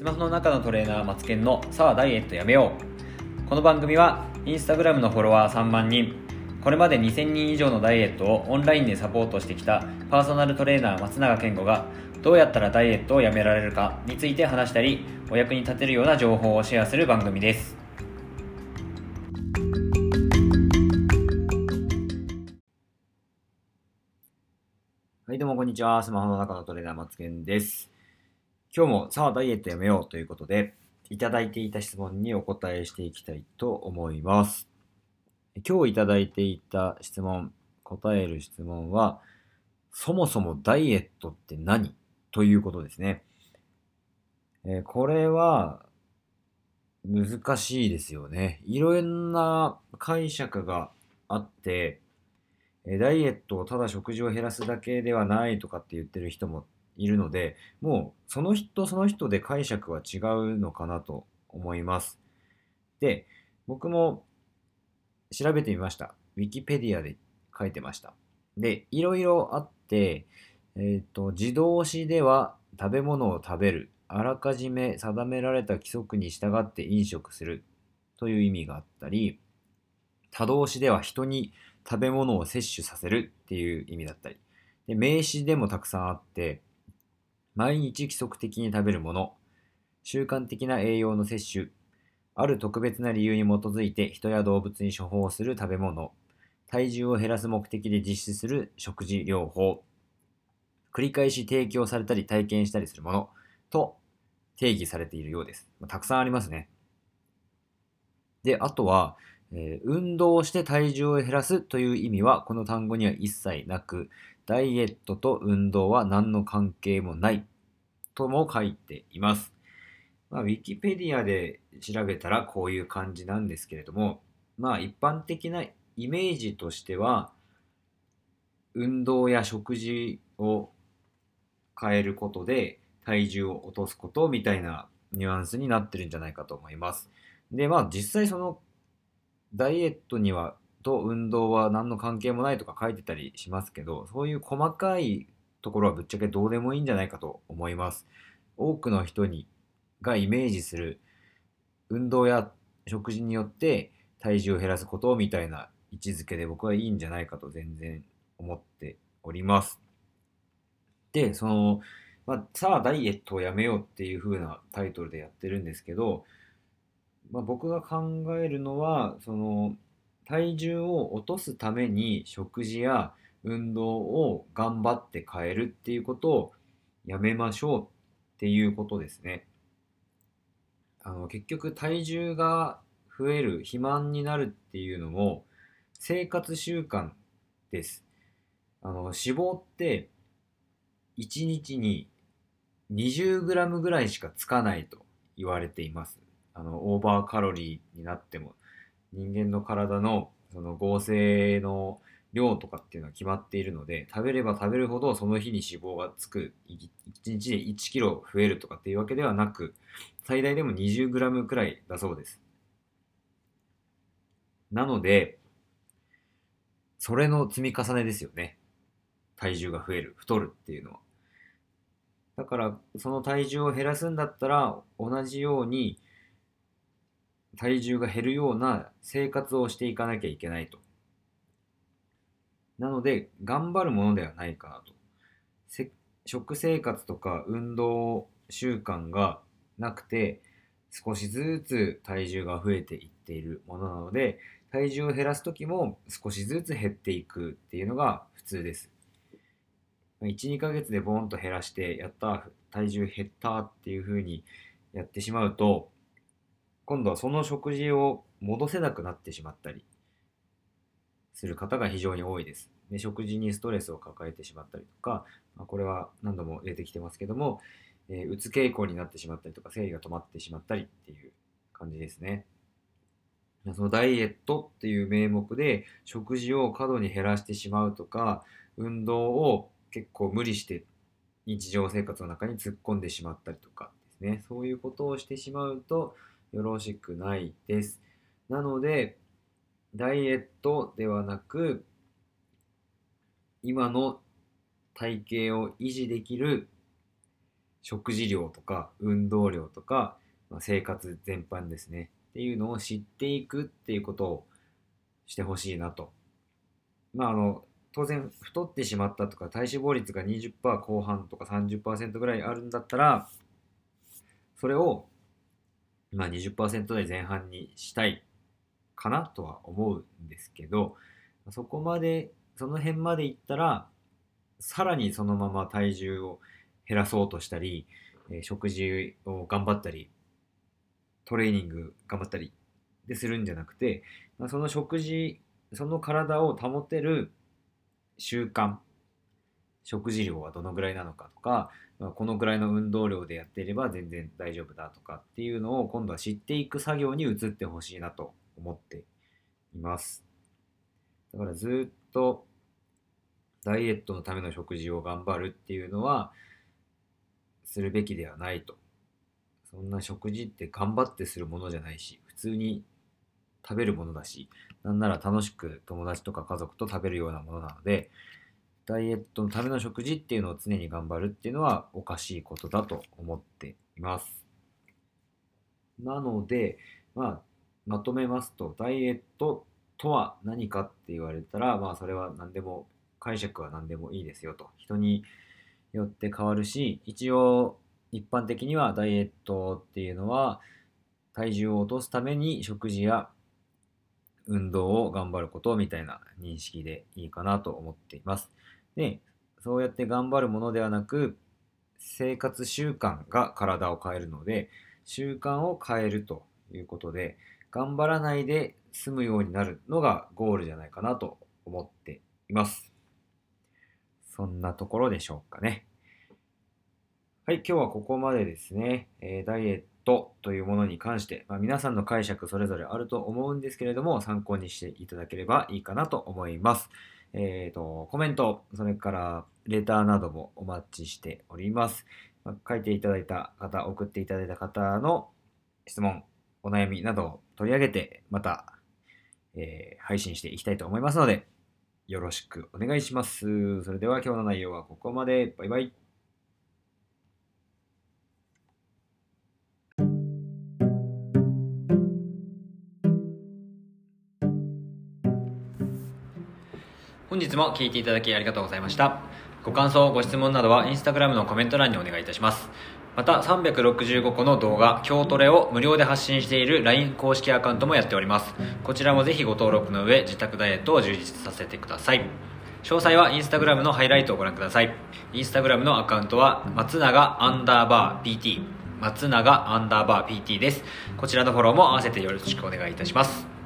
スマホの中のトレーナーマツケンのさあダイエットやめよう。この番組はインスタグラムのフォロワー3万人。これまで2000人以上のダイエットをオンラインでサポートしてきたパーソナルトレーナー松永健吾がどうやったらダイエットをやめられるかについて話したりお役に立てるような情報をシェアする番組です。はいどうもこんにちは。スマホの中のトレーナーマツケンです。今日もさあダイエットやめようということでいただいていた質問にお答えしていきたいと思います今日いただいていた質問答える質問はそもそもダイエットって何ということですね。え、これは難しいですよね。いろんな解釈があって、ダイエットをただ食事を減らすだけではないとかって言ってる人もいるので、もうその人その人で解釈は違うのかなと思います。で、僕も調べてみました。ウィキペディアで書いてました。で、いろいろあって、えっ、ー、と、自動詞では食べ物を食べる。あらかじめ定められた規則に従って飲食するという意味があったり、他動詞では人に食べ物を摂取させるっていう意味だったり、で名詞でもたくさんあって、毎日規則的に食べるもの、習慣的な栄養の摂取、ある特別な理由に基づいて人や動物に処方する食べ物、体重を減らす目的で実施する食事療法、繰り返し提供されたり体験したりするものと定義されているようです。たくさんありますね。で、あとは、えー、運動をして体重を減らすという意味はこの単語には一切なく、ダイエットと運動は何の関係もないとも書いています。まあ、ウィキペディアで調べたらこういう感じなんですけれども、まあ一般的なイメージとしては、運動や食事を変えることで体重を落とすことみたいなニュアンスになってるんじゃないかと思います。で、まあ実際そのダイエットにはと運動は何の関係もないとか書いてたりしますけど、そういう細かいところはぶっちゃけどうでもいいんじゃないかと思います。多くの人にがイメージする運動や食事によって体重を減らすことみたいな位置づけで僕はいいんじゃないかと全然思っております。で、その、まあ、さあダイエットをやめようっていう風なタイトルでやってるんですけど、まあ、僕が考えるのは、その、体重を落とすために食事や運動を頑張って変えるっていうことをやめましょうっていうことですね。あの結局体重が増える肥満になるっていうのも生活習慣です。あの脂肪って1日に 20g ぐらいしかつかないと言われています。あのオーバーカロリーになっても人間の体のその合成の量とかっていうのは決まっているので食べれば食べるほどその日に脂肪がつく。1日で1 k g 増えるとかっていうわけではなく最大でも 20g くらいだそうです。なのでそれの積み重ねですよね。体重が増える。太るっていうのは。だからその体重を減らすんだったら同じように体重が減るような生活をしていかなきゃいけないとなので、頑張るものではないかなと。食生活とか運動習慣がなくて、少しずつ体重が増えていっているものなので、体重を減らす時も少しずつ減っていくっていうのが普通です。1、2ヶ月でボーンと減らして、やった、体重減ったっていう風にやってしまうと、今度はその食事を戻せなくなってしまったりする方が非常に多いです。で食事にストレスを抱えてしまったりとか、まあ、これは何度も出てきてますけども、えー、うつ傾向になってしまったりとか、生理が止まってしまったりっていう感じですね。そのダイエットっていう名目で食事を過度に減らしてしまうとか、運動を結構無理して日常生活の中に突っ込んでしまったりとかですね。そういうことをしてしまうとよろしくないです。なので、ダイエットではなく、今の体型を維持できる食事量とか運動量とか、まあ、生活全般ですねっていうのを知っていくっていうことをしてほしいなと。まああの当然太ってしまったとか体脂肪率が20%後半とか30%ぐらいあるんだったらそれをまあ20%台前半にしたいかなとは思うんですけどそこまでその辺までいったらさらにそのまま体重を減らそうとしたり、え食事を頑張ったりトレーニング頑張ったりでするんじゃなくて、その食事その体を保てる習慣食事量はどのぐらいなのかとか、このぐらいの運動量でやっていれば全然大丈夫だとかっていうのを今度は知っていく作業に移ってほしいなと思っています。だからずっとダイエットのための食事を頑張るっていうのはするべきではないと。そんな食事って頑張ってするものじゃないし普通に食べるものだしなんなら楽しく友達とか家族と食べるようなものなのでダイエットのための食事っていうのを常に頑張るっていうのはおかしいことだと思っています。なのでまあまとめますとダイエットとは何かって言われたらまあそれは何でも解釈は何でもいいですよと。人によって変わるし一応一般的にはダイエットっていうのは体重を落とすために食事や運動を頑張ることみたいな認識でいいかなと思っています。で、そうやって頑張るものではなく、生活習慣が体を変えるので、習慣を変えるということで、頑張らないで済むようになるのがゴールじゃないかなと思っています。そんなところでしょうかね。はい、今日はここまでですね。えー、ダイエットというものに関して、まあ、皆さんの解釈それぞれあると思うんですけれども、参考にしていただければいいかなと思います。えっ、ー、と、コメント、それからレターなどもお待ちしております。まあ、書いていただいた方、送っていただいた方の質問、お悩みなどを取り上げて、また、えー、配信していきたいと思いますので、よろしくお願いします。それでは今日の内容はここまで。バイバイ。日も聴いていただきありがとうございました。ご感想、ご質問などはインスタグラムのコメント欄にお願いいたします。また365個の動画、京トレを無料で発信している LINE 公式アカウントもやっております。こちらもぜひご登録の上、自宅ダイエットを充実させてください。詳細はインスタグラムのハイライトをご覧ください。インスタグラムのアカウントは松永アンダーバー PT 松永アンダーバー PT です。こちらのフォローも合わせてよろしくお願いいたします。